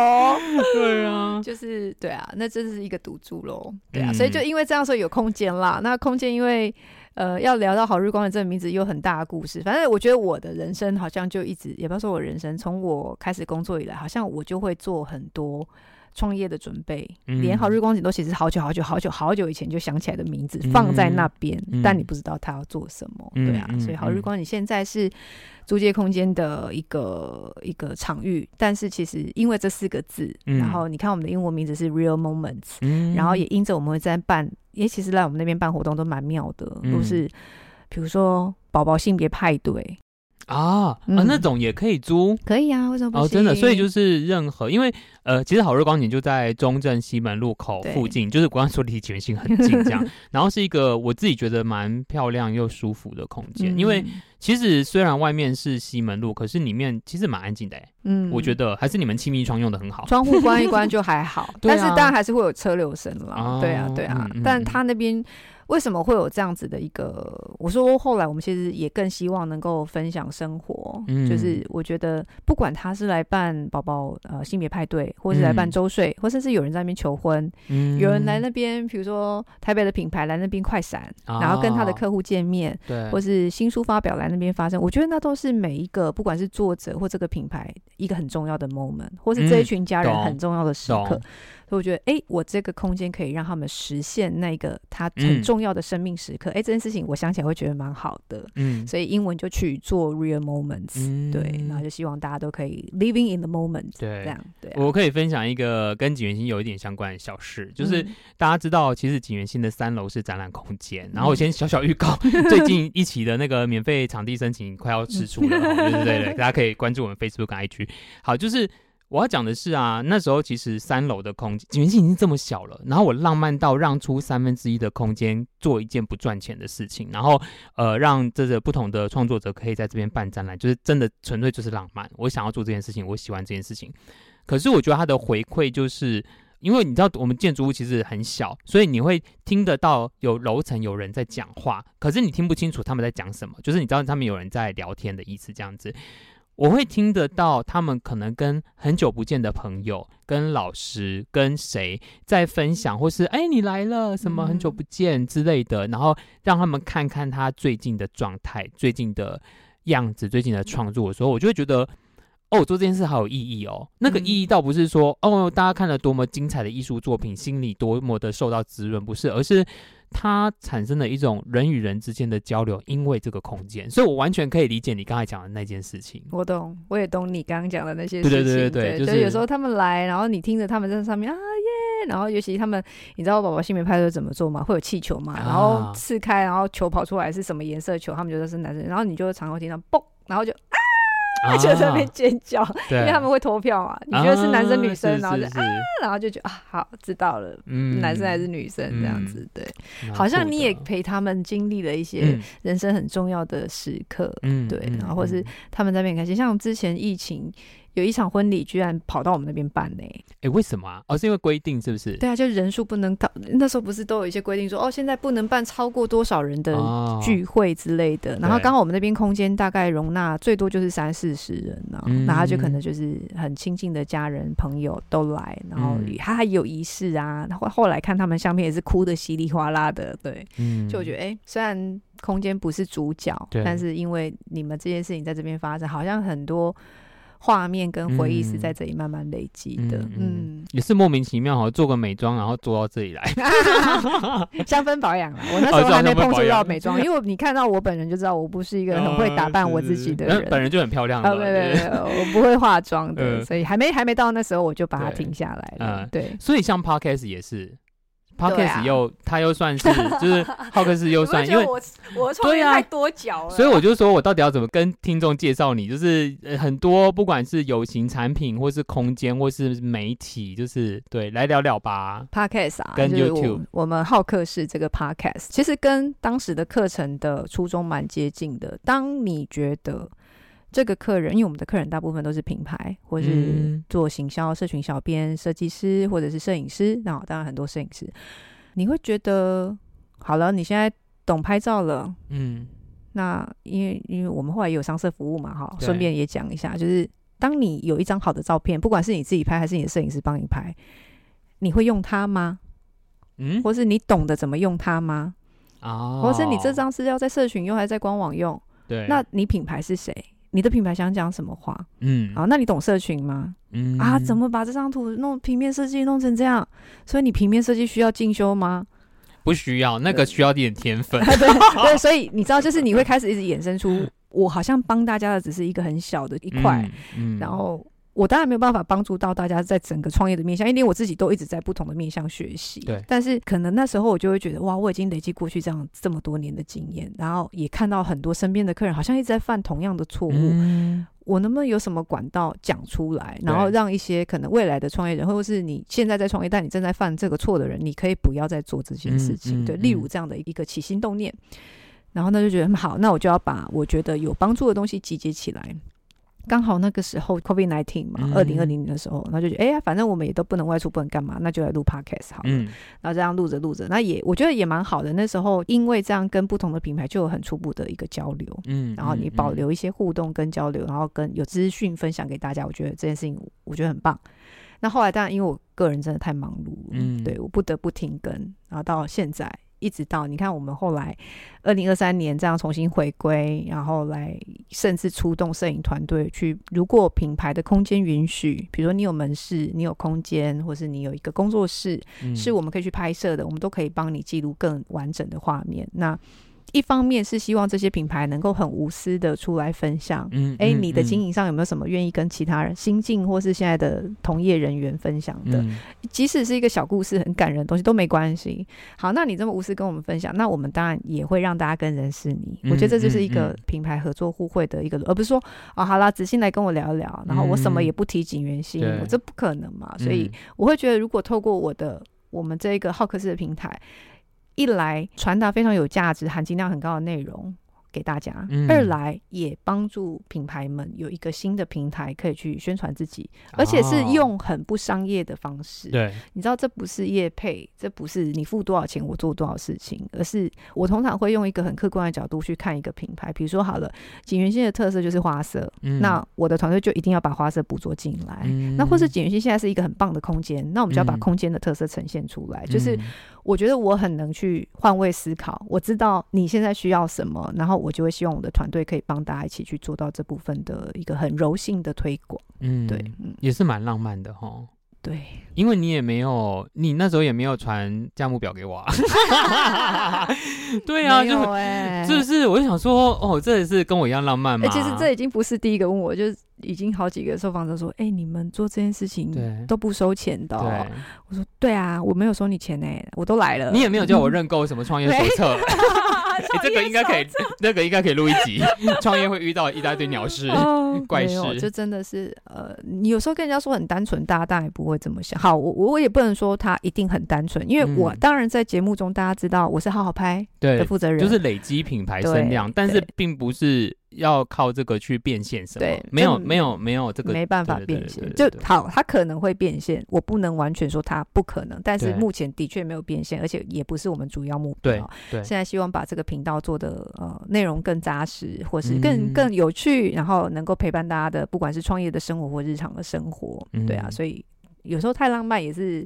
对啊，就是对啊，那这是一个赌注喽，对啊，嗯、所以就因为这样说有空间啦。那空间因为呃要聊到好日光的这个名字有很大的故事，反正我觉得我的人生好像就一直，也不要说我人生，从我开始工作以来，好像我就会做很多。创业的准备，连好日光景都其实好久好久好久好久以前就想起来的名字放在那边，嗯、但你不知道他要做什么，嗯、对啊，所以好日光景现在是租借空间的一个一个场域，但是其实因为这四个字，嗯、然后你看我们的英文名字是 Real Moments，、嗯、然后也因着我们会在办，也其实来我们那边办活动都蛮妙的，嗯、都是比如说宝宝性别派对。啊，嗯、啊，那种也可以租，可以啊，为什么不行？哦，真的，所以就是任何，因为呃，其实好日光景就在中正西门路口附近，就是刚刚说离景元兴很近这样，[LAUGHS] 然后是一个我自己觉得蛮漂亮又舒服的空间，嗯、因为其实虽然外面是西门路，可是里面其实蛮安静的，嗯，我觉得还是你们亲密窗用的很好，窗户关一关就还好，[LAUGHS] 但是当然还是会有车流声了，对啊，对啊，对啊嗯、但他那边。为什么会有这样子的一个？我说后来我们其实也更希望能够分享生活，嗯，就是我觉得不管他是来办宝宝呃性别派对，或是来办周岁，嗯、或甚至有人在那边求婚，嗯，有人来那边，比如说台北的品牌来那边快闪，哦、然后跟他的客户见面，对，或是新书发表来那边发生，我觉得那都是每一个不管是作者或这个品牌一个很重要的 moment，或是这一群家人很重要的时刻。嗯所以我觉得，哎、欸，我这个空间可以让他们实现那个他很重要的生命时刻。哎、这件事情我想起来会觉得蛮好的。嗯，所以英文就去做 real moments，、嗯、对，然后就希望大家都可以 living in the moment。对，这样对、啊。我可以分享一个跟景元星有一点相关的小事，就是大家知道，其实景元星的三楼是展览空间。然后我先小小预告，嗯、[LAUGHS] 最近一期的那个免费场地申请快要吃出了，[LAUGHS] 对对对，大家可以关注我们 Facebook 跟 IG。好，就是。我要讲的是啊，那时候其实三楼的空间，已经这么小了，然后我浪漫到让出三分之一的空间做一件不赚钱的事情，然后呃，让这个不同的创作者可以在这边办展览，就是真的纯粹就是浪漫。我想要做这件事情，我喜欢这件事情。可是我觉得它的回馈就是，因为你知道我们建筑物其实很小，所以你会听得到有楼层有人在讲话，可是你听不清楚他们在讲什么，就是你知道他们有人在聊天的意思这样子。我会听得到他们可能跟很久不见的朋友、跟老师、跟谁在分享，或是哎你来了什么很久不见之类的，然后让他们看看他最近的状态、最近的样子、最近的创作的时候，我就会觉得哦，做这件事好有意义哦。那个意义倒不是说哦，大家看了多么精彩的艺术作品，心里多么的受到滋润，不是，而是。它产生了一种人与人之间的交流，因为这个空间，所以我完全可以理解你刚才讲的那件事情。我懂，我也懂你刚刚讲的那些事情。对对对对，对，就是有时候他们来，然后你听着他们在上面啊耶，然后尤其他们，你知道宝宝性别派对怎么做吗？会有气球嘛，然后刺开，然后球跑出来是什么颜色球，他们觉得是男生，然后你就常会听到嘣，然后就啊。就在那边尖叫，因为他们会投票嘛。你觉得是男生女生，然后就啊，然后就觉得啊，好，知道了，男生还是女生这样子，对，好像你也陪他们经历了一些人生很重要的时刻，嗯，对，然后或是他们在那边开心，像之前疫情。有一场婚礼居然跑到我们那边办呢？哎，为什么啊？哦，是因为规定是不是？对啊，就人数不能到。那时候不是都有一些规定说，哦，现在不能办超过多少人的聚会之类的。哦、然后刚好我们那边空间大概容纳最多就是三四十人呢，嗯、然后就可能就是很亲近的家人朋友都来，然后他还有仪式啊。然后后来看他们相片也是哭的稀里哗啦的，对，嗯，就我觉得哎，虽然空间不是主角，但是因为你们这件事情在这边发生，好像很多。画面跟回忆是在这里慢慢累积的，嗯，嗯，也是莫名其妙，好像做个美妆，然后做到这里来，[LAUGHS] 香氛保养了。我那时候还没碰触到美妆，因为你看到我本人就知道我不是一个很会打扮我自己的人，本人就很漂亮。啊对对对，我不会化妆的，所以还没还没到那时候我就把它停下来了。对，所以像 Podcast 也是。Podcast 又，他又算是，[LAUGHS] 就是浩克斯又算，因为我我创业太多角了，所以我就说我到底要怎么跟听众介绍你？就是很多不管是有形产品，或是空间，或是媒体，就是对，来聊聊吧。Podcast 啊，跟 YouTube，我们浩克是这个 Podcast，其实跟当时的课程的初衷蛮接近的。当你觉得。这个客人，因为我们的客人大部分都是品牌，或是做行销、社群小编、设计师，或者是摄影师。那当然很多摄影师，你会觉得好了，你现在懂拍照了，嗯，那因为因为我们后来也有商社服务嘛，哈，顺便也讲一下，就是当你有一张好的照片，不管是你自己拍还是你的摄影师帮你拍，你会用它吗？嗯，或是你懂得怎么用它吗？哦，或是你这张是要在社群用还是在官网用？对，那你品牌是谁？你的品牌想讲什么话？嗯，啊，那你懂社群吗？嗯啊，怎么把这张图弄平面设计弄成这样？所以你平面设计需要进修吗？不需要，那个需要点天分。[LAUGHS] 对对，所以你知道，就是你会开始一直衍生出，我好像帮大家的只是一个很小的一块，嗯，然后。我当然没有办法帮助到大家在整个创业的面向，因为我自己都一直在不同的面向学习。对，但是可能那时候我就会觉得，哇，我已经累积过去这样这么多年的经验，然后也看到很多身边的客人好像一直在犯同样的错误。嗯，我能不能有什么管道讲出来，然后让一些可能未来的创业人，或者是你现在在创业但你正在犯这个错的人，你可以不要再做这件事情？对，例如这样的一个起心动念，然后呢就觉得很好，那我就要把我觉得有帮助的东西集结起来。刚好那个时候 COVID nineteen 嘛，二零二零年的时候，然后就觉得，哎呀，反正我们也都不能外出，不能干嘛，那就来录 Podcast 好了。嗯、然后这样录着录着，那也我觉得也蛮好的。那时候因为这样跟不同的品牌就有很初步的一个交流，嗯，然后你保留一些互动跟交流，然后跟有资讯分享给大家，我觉得这件事情我觉得很棒。那后来当然因为我个人真的太忙碌，嗯，对我不得不停更，然后到现在。一直到你看，我们后来二零二三年这样重新回归，然后来甚至出动摄影团队去，如果品牌的空间允许，比如说你有门市，你有空间，或是你有一个工作室，嗯、是我们可以去拍摄的，我们都可以帮你记录更完整的画面。那一方面是希望这些品牌能够很无私的出来分享，嗯，哎、欸，你的经营上有没有什么愿意跟其他人新进或是现在的同业人员分享的？嗯、即使是一个小故事，很感人的东西都没关系。好，那你这么无私跟我们分享，那我们当然也会让大家更认识你。嗯、我觉得这就是一个品牌合作互惠的一个，而不是说哦，好啦，子欣来跟我聊一聊，然后我什么也不提景元心，这不可能嘛。所以我会觉得，如果透过我的我们这一个好客式的平台。一来传达非常有价值、含金量很高的内容。给大家，嗯、二来也帮助品牌们有一个新的平台可以去宣传自己，而且是用很不商业的方式。对、哦，你知道这不是业配，这不是你付多少钱我做多少事情，而是我通常会用一个很客观的角度去看一个品牌。比如说好了，景元星的特色就是花色，嗯、那我的团队就一定要把花色捕捉进来。嗯、那或是景元星现在是一个很棒的空间，那我们就要把空间的特色呈现出来。嗯、就是我觉得我很能去换位思考，我知道你现在需要什么，然后。我就会希望我的团队可以帮大家一起去做到这部分的一个很柔性的推广，嗯，对，嗯，也是蛮浪漫的哈。对，因为你也没有，你那时候也没有传价目表给我。[LAUGHS] 对啊，就哎，是不是？我就想说，哦，这也是跟我一样浪漫吗？其实这已经不是第一个问我，就是已经好几个受访者说，哎，你们做这件事情都不收钱的。我说，对啊，我没有收你钱呢，我都来了。你也没有叫我认购什么创业手册。[LAUGHS] [LAUGHS] 哎，这个应该可以，那个应该可以录一集。[LAUGHS] 创业会遇到一大堆鸟事、怪事，这真的是呃，你有时候跟人家说很单纯，大家当然也不会这么想。好，我我也不能说他一定很单纯，因为我当然在节目中大家知道我是好好拍的负责人，就是累积品牌声量，但是并不是。要靠这个去变现什么？对，没有没有没有这个没办法变现，就好，它可能会变现，我不能完全说它不可能，但是目前的确没有变现，而且也不是我们主要目标。对，现在希望把这个频道做的呃内容更扎实，或是更更有趣，然后能够陪伴大家的，不管是创业的生活或日常的生活，对啊，所以有时候太浪漫也是。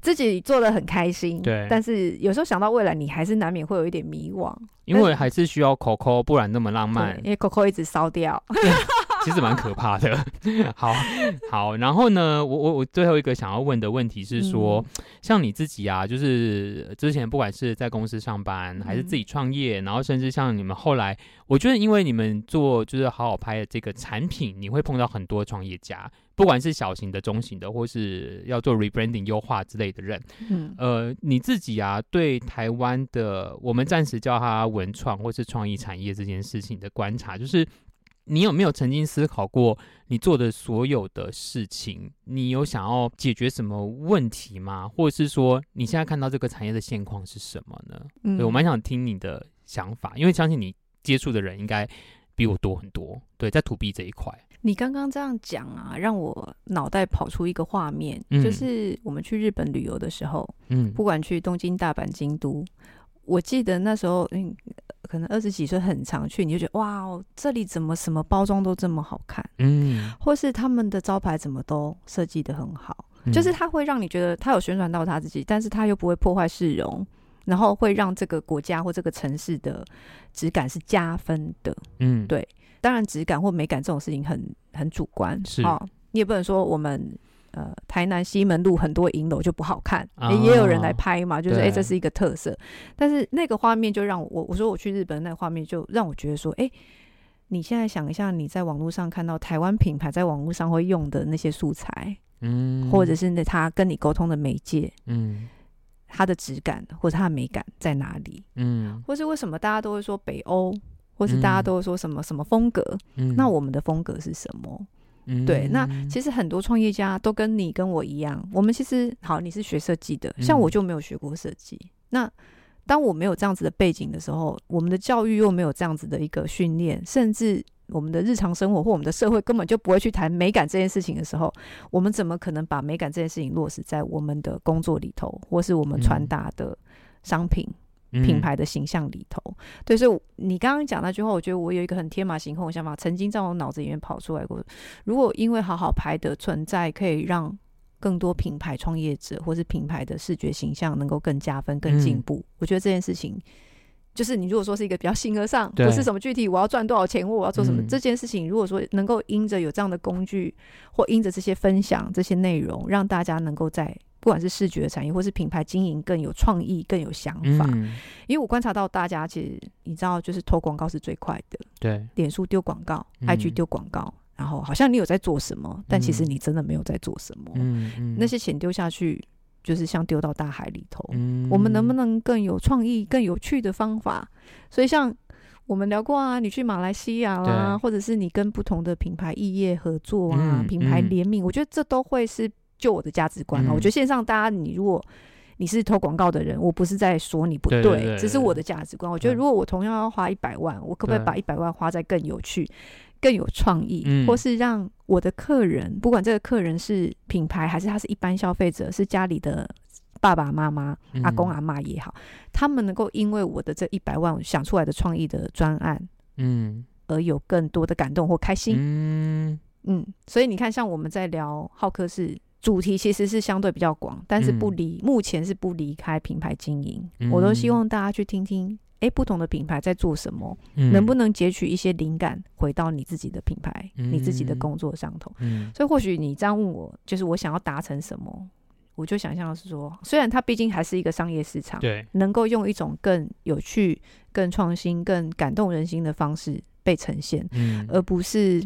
自己做的很开心，对，但是有时候想到未来，你还是难免会有一点迷惘，因为还是需要 Coco，不然那么浪漫，因为 Coco 一直烧掉。[LAUGHS] 其实蛮可怕的。[LAUGHS] 好好，然后呢，我我我最后一个想要问的问题是说，嗯、像你自己啊，就是之前不管是在公司上班，还是自己创业，嗯、然后甚至像你们后来，我觉得因为你们做就是好好拍的这个产品，你会碰到很多创业家，不管是小型的、中型的，或是要做 rebranding 优化之类的人。嗯，呃，你自己啊，对台湾的我们暂时叫它文创或是创意产业这件事情的观察，就是。你有没有曾经思考过，你做的所有的事情，你有想要解决什么问题吗？或者是说，你现在看到这个产业的现况是什么呢？嗯，对，我蛮想听你的想法，因为相信你接触的人应该比我多很多。对，在 To B 这一块，你刚刚这样讲啊，让我脑袋跑出一个画面，嗯，就是我们去日本旅游的时候，嗯，不管去东京、大阪、京都。我记得那时候，嗯，可能二十几岁很常去，你就觉得哇哦，这里怎么什么包装都这么好看，嗯，或是他们的招牌怎么都设计的很好，嗯、就是它会让你觉得它有宣传到他自己，但是他又不会破坏市容，然后会让这个国家或这个城市的质感是加分的，嗯，对，当然质感或美感这种事情很很主观，是，哦，你也不能说我们。呃，台南西门路很多银楼就不好看，哦欸，也有人来拍嘛，就是哎这是一个特色。但是那个画面就让我，我说我去日本那个画面就让我觉得说，哎、欸，你现在想一下，你在网络上看到台湾品牌在网络上会用的那些素材，嗯，或者是那他跟你沟通的媒介，嗯，它的质感或者它的美感在哪里？嗯，或是为什么大家都会说北欧，或是大家都说什么什么风格？嗯，那我们的风格是什么？嗯、对，那其实很多创业家都跟你跟我一样，我们其实好，你是学设计的，像我就没有学过设计。嗯、那当我没有这样子的背景的时候，我们的教育又没有这样子的一个训练，甚至我们的日常生活或我们的社会根本就不会去谈美感这件事情的时候，我们怎么可能把美感这件事情落实在我们的工作里头，或是我们传达的商品、嗯、品牌的形象里头？对，所以你刚刚讲那句话，我觉得我有一个很天马行空的想法，曾经在我脑子里面跑出来过。如果因为好好拍的存在，可以让更多品牌创业者或是品牌的视觉形象能够更加分、更进步，嗯、我觉得这件事情。就是你如果说是一个比较形而上，不是什么具体我要赚多少钱或我要做什么、嗯、这件事情，如果说能够因着有这样的工具，或因着这些分享这些内容，让大家能够在不管是视觉产业或是品牌经营更有创意、更有想法。嗯、因为我观察到大家其实你知道，就是投广告是最快的，对，脸书丢广告、嗯、IG 丢广告，然后好像你有在做什么，但其实你真的没有在做什么。嗯嗯，那些钱丢下去。就是像丢到大海里头，嗯、我们能不能更有创意、更有趣的方法？所以像我们聊过啊，你去马来西亚啦，或者是你跟不同的品牌异业合作啊，嗯、品牌联名，嗯、我觉得这都会是就我的价值观啊。嗯、我觉得线上大家，你如果你是投广告的人，我不是在说你不对，对对对，只是我的价值观。我觉得如果我同样要花一百万，我可不可以把一百万花在更有趣？更有创意，嗯、或是让我的客人，不管这个客人是品牌还是他是一般消费者，是家里的爸爸妈妈、嗯、阿公阿妈也好，他们能够因为我的这一百万想出来的创意的专案，嗯，而有更多的感动或开心，嗯。嗯，所以你看，像我们在聊浩克是主题，其实是相对比较广，但是不离、嗯、目前是不离开品牌经营，嗯、我都希望大家去听听。诶，不同的品牌在做什么？嗯、能不能截取一些灵感，回到你自己的品牌、嗯、你自己的工作上头？嗯、所以或许你这样问我，就是我想要达成什么，我就想象的是说，虽然它毕竟还是一个商业市场，对，能够用一种更有趣、更创新、更感动人心的方式被呈现，嗯、而不是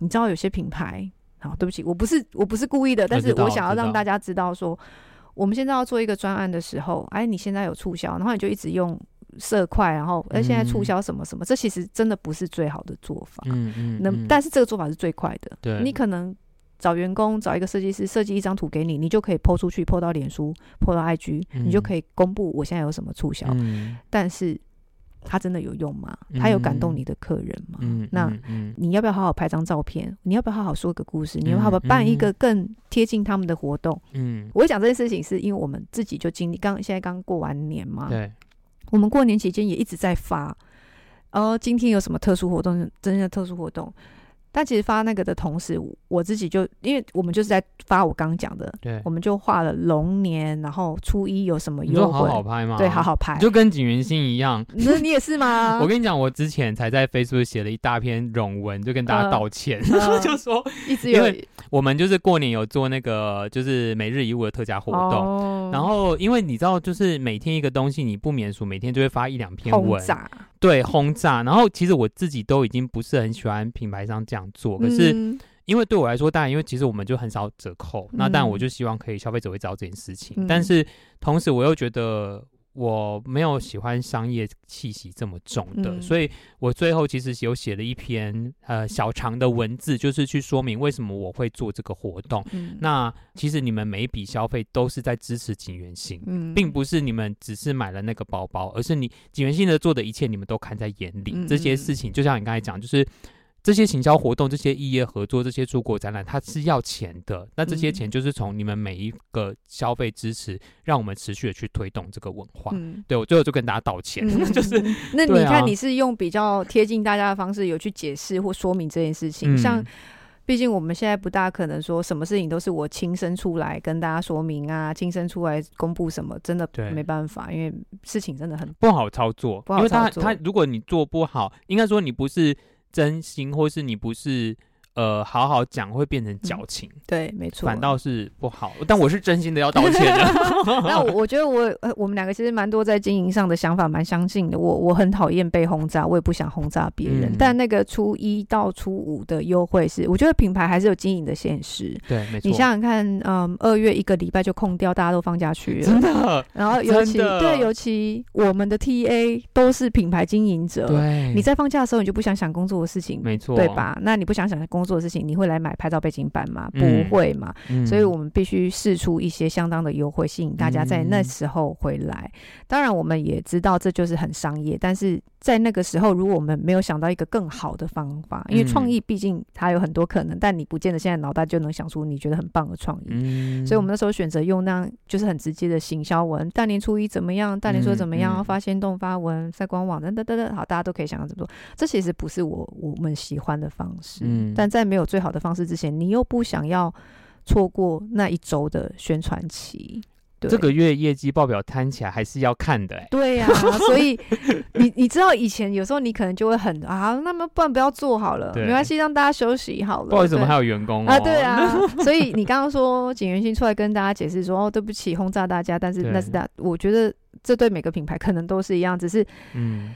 你知道有些品牌，好，对不起，我不是我不是故意的，但是我想要让大家知道说，我们现在要做一个专案的时候，哎，你现在有促销，然后你就一直用。色块，然后哎现在促销什么什么，嗯、这其实真的不是最好的做法。嗯嗯，能、嗯，但是这个做法是最快的。对，你可能找员工，找一个设计师设计一张图给你，你就可以 po 出去，po 到脸书，po 到 IG，、嗯、你就可以公布我现在有什么促销。嗯、但是它真的有用吗？它有感动你的客人吗？嗯、那你要不要好好拍张照片？你要不要好好说个故事？你要不要好好办一个更贴近他们的活动？嗯，我会讲这件事情，是因为我们自己就经历，刚现在刚过完年嘛。对。我们过年期间也一直在发，哦，今天有什么特殊活动？真的特殊活动。但其实发那个的同时，我自己就因为我们就是在发我刚刚讲的，对，我们就画了龙年，然后初一有什么优惠？你好好拍吗？对，好好拍，就跟景元星一样。那你也是吗？[LAUGHS] 我跟你讲，我之前才在 Facebook 写了一大篇冗文，就跟大家道歉，呃、就说一直有，因为我们就是过年有做那个就是每日一物的特价活动，哦、然后因为你知道，就是每天一个东西，你不免俗，每天就会发一两篇文。对，轰炸，然后其实我自己都已经不是很喜欢品牌商这样做，可是因为对我来说，当然因为其实我们就很少折扣，那当然我就希望可以消费者会知道这件事情，但是同时我又觉得。我没有喜欢商业气息这么重的，嗯、所以我最后其实有写了一篇呃小长的文字，就是去说明为什么我会做这个活动。嗯、那其实你们每一笔消费都是在支持景元星，嗯、并不是你们只是买了那个包包，而是你景元星的做的一切，你们都看在眼里。嗯、这些事情就像你刚才讲，就是。这些行销活动、这些异业合作、这些出国展览，它是要钱的。那这些钱就是从你们每一个消费支持，让我们持续的去推动这个文化。嗯、对，我最后就跟大家道歉，嗯、[LAUGHS] 就是。那你看，你是用比较贴近大家的方式，有去解释或说明这件事情。嗯、像，毕竟我们现在不大可能说什么事情都是我亲身出来跟大家说明啊，亲身出来公布什么，真的没办法，因为事情真的很不好操作。不好操作，因为他他如果你做不好，应该说你不是。真心，或是你不是。呃，好好讲会变成矫情，嗯，对，没错，反倒是不好。但我是真心的要道歉的。[LAUGHS] 那我我觉得我呃，我们两个其实蛮多在经营上的想法蛮相近的。我我很讨厌被轰炸，我也不想轰炸别人。嗯、但那个初一到初五的优惠是，我觉得品牌还是有经营的现实。对，没错。你想想看，嗯，二月一个礼拜就空掉，大家都放假去了，真的。然后 [LAUGHS] 尤其对，尤其我们的 TA 都是品牌经营者。对。你在放假的时候，你就不想想工作的事情，没错，对吧？那你不想想工作的事情，你会来买拍照背景板吗？嗯、不会嘛。嗯、所以我们必须试出一些相当的优惠，吸引大家在那时候回来。嗯、当然，我们也知道这就是很商业，但是在那个时候，如果我们没有想到一个更好的方法，因为创意毕竟它有很多可能，但你不见得现在脑袋就能想出你觉得很棒的创意。嗯、所以我们那时候选择用那样就是很直接的行销文，大年初一怎么样？大年初二怎么样？发限动发文，在官网等等等等，好，大家都可以想到怎么做。这其实不是我我们喜欢的方式，嗯、但在没有最好的方式之前，你又不想要错过那一周的宣传期。这个月业绩报表摊起来还是要看的，欸，对呀，啊，[LAUGHS] 所以你你知道以前有时候你可能就会很啊，那么不然不要做好了，没关系，让大家休息好了。不好意思，我们还有员工，哦，啊，对啊，[LAUGHS] 所以你刚刚说景元星出来跟大家解释说，哦，对不起，轰炸大家，但是那是大，我觉得这对每个品牌可能都是一样，只是嗯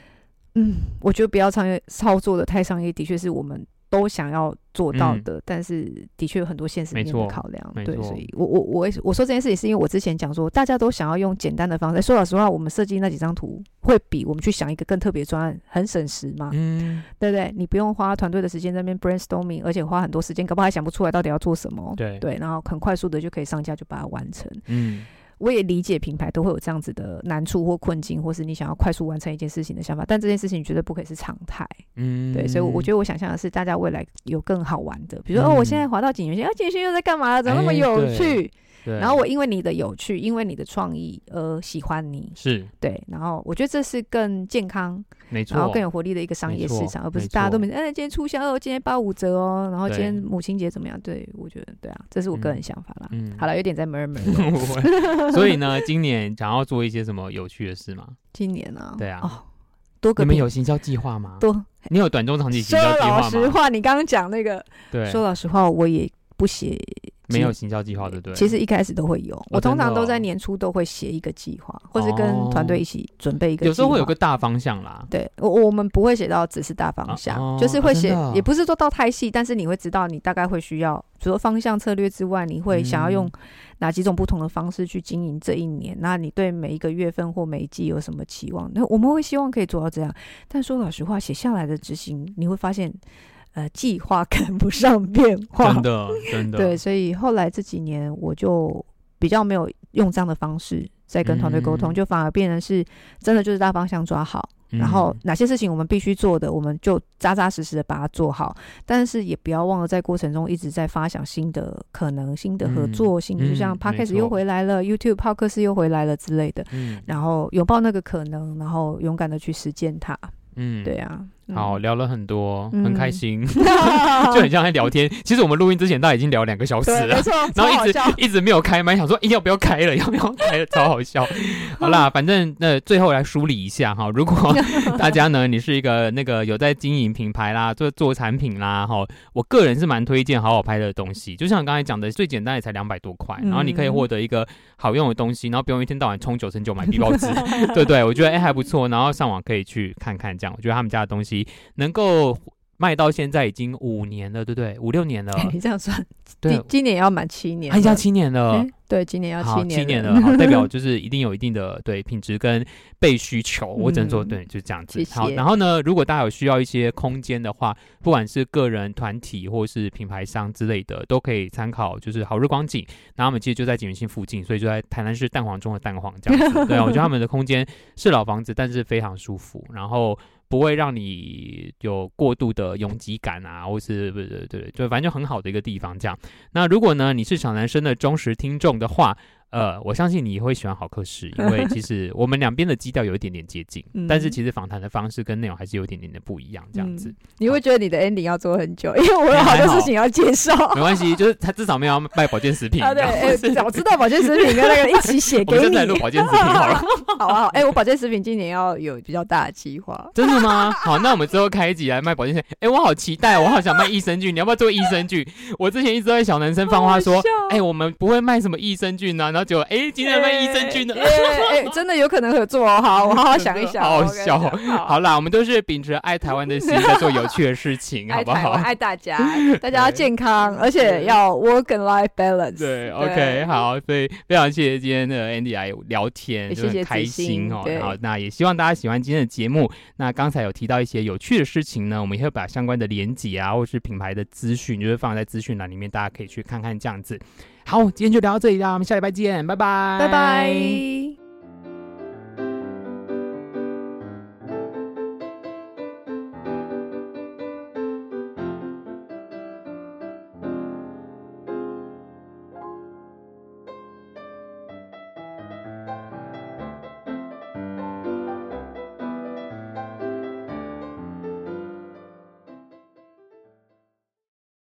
嗯，我觉得不要商业操作的太商业，的确是我们。都想要做到的，嗯、但是的确有很多现实面的考量，对，所以我我我我说这件事情是因为我之前讲说，大家都想要用简单的方式。说老实话，我们设计那几张图会比我们去想一个更特别专案很省时嘛？嗯，对不对？你不用花团队的时间在那边 brainstorming，而且花很多时间，搞不好还想不出来到底要做什么。对对，然后很快速的就可以上架，就把它完成。嗯。我也理解品牌都会有这样子的难处或困境，或是你想要快速完成一件事情的想法，但这件事情绝对不可以是常态。嗯，对，所以我觉得我想象的是，大家未来有更好玩的，比如说、嗯、哦，我现在滑到景元线，啊，锦源兴又在干嘛？怎么那么有趣？然后我因为你的有趣，因为你的创意而喜欢你，是对。然后我觉得这是更健康，没错，然后更有活力的一个商业市场，而不是大家都没哎，今天促销哦，今天八五折哦，然后今天母亲节怎么样？对，我觉得对啊，这是我个人想法啦。嗯，好了，有点在 murmur。[LAUGHS] 所以呢，今年想要做一些什么有趣的事吗？今年呢？对啊，哦，多个你们有行销计划吗？多，你有短中长期行销计划吗？说老实话，你刚刚讲那个，对，说老实话，我也不写。没有行销计划，对不对？其实一开始都会有，我通常都在年初都会写一个计划，或是跟团队一起准备一个。有时候会有个大方向啦。对，我我们不会写到只是大方向，就是会写，也不是说到太细，但是你会知道你大概会需要，除了方向策略之外，你会想要用哪几种不同的方式去经营这一年。那你对每一个月份或每一季有什么期望？那我们会希望可以做到这样。但说老实话，写下来的执行，你会发现。呃，计划赶不上变化，真的，真的。对，所以后来这几年我就比较没有用这样的方式在跟团队沟通，嗯、就反而变成是真的就是大方向抓好，嗯、然后哪些事情我们必须做的，我们就扎扎实实的把它做好。但是也不要忘了在过程中一直在发想新的可能、新的合作性，嗯、就像 Podcast 又回来了、嗯、，YouTube 泡克斯又回来了之类的。嗯，然后拥抱那个可能，然后勇敢的去实践它。嗯，对啊。好，聊了很多，很开心，[LAUGHS] [LAUGHS] 就很像在聊天。其实我们录音之前，大家已经聊两个小时了，[LAUGHS] 然后一直一直没有开麦，想说要不要开了，要不要开了，超好笑。好啦，反正那最后来梳理一下哈，如果大家呢，你是一个那个有在经营品牌啦，做做产品啦，哈，我个人是蛮推荐好好拍的东西。就像刚才讲的，最简单也才两百多块，然后你可以获得一个好用的东西，然后不用一天到晚冲九成九买 B 报纸，对对，我觉得哎还不错。然后上网可以去看看，这样我觉得他们家的东西。能够卖到现在已经五年了，对不对？五六年了。你 [LAUGHS] 这样算，对，今年也要满七年，还要七年了。对，今年要七年，七年了，好，代表 [LAUGHS] 就是一定有一定的对品质跟被需求。我只能说，对，就是这样子。好，然后呢，如果大家有需要一些空间的话，不管是个人、团体或是品牌商之类的，都可以参考，就是好日光景。然后我们其实就在锦源兴附近，所以就在台南市蛋黄中的蛋黄这样子。对啊，我觉得他们的空间是老房子，但是非常舒服。然后。不会让你有过度的拥挤感啊，或是不是对对，就反正就很好的一个地方这样。那如果呢，你是小男生的忠实听众的话。呃，我相信你会喜欢好客室，因为 [LAUGHS] 其实我们两边的基调有一点点接近，嗯、但是其实访谈的方式跟内容还是有一点点的不一样，这样子。嗯、你会觉得你的 ending 要做很久，因为我有好多事情要介绍。没关系，就是他至少没有卖保健食品。啊，对，哎，早知道保健食品跟那个一起写给你。我们现在录保健食品好了。[LAUGHS] 好啊，好，哎，我保健食品今年要有比较大的计划。[LAUGHS] 真的吗？好，那我们之后开一集来卖保健食品。哎，我好期待，我好想卖益生菌，你要不要做益生菌？我之前一直在小男生放话说，哎，我们不会卖什么益生菌呢，就哎，今天卖益生菌了？哎，[LAUGHS] 真的有可能合作哦。好，我好好想一想。好笑。好啦，我们都是秉持爱台湾的心在做有趣的事情，[LAUGHS] 好不好？爱大家，大家要 [LAUGHS] 健康，而且要 work and life balance。对，OK，好，所以非常谢谢今天的 Andy 来聊天，就很开心哦。好，那也希望大家喜欢今天的节目。那刚才有提到一些有趣的事情呢，我们也会把相关的连结啊，或是品牌的资讯，就是放在资讯栏里面，大家可以去看看这样子。好，今天就聊到这里啦，我们下礼拜见，拜拜，拜拜。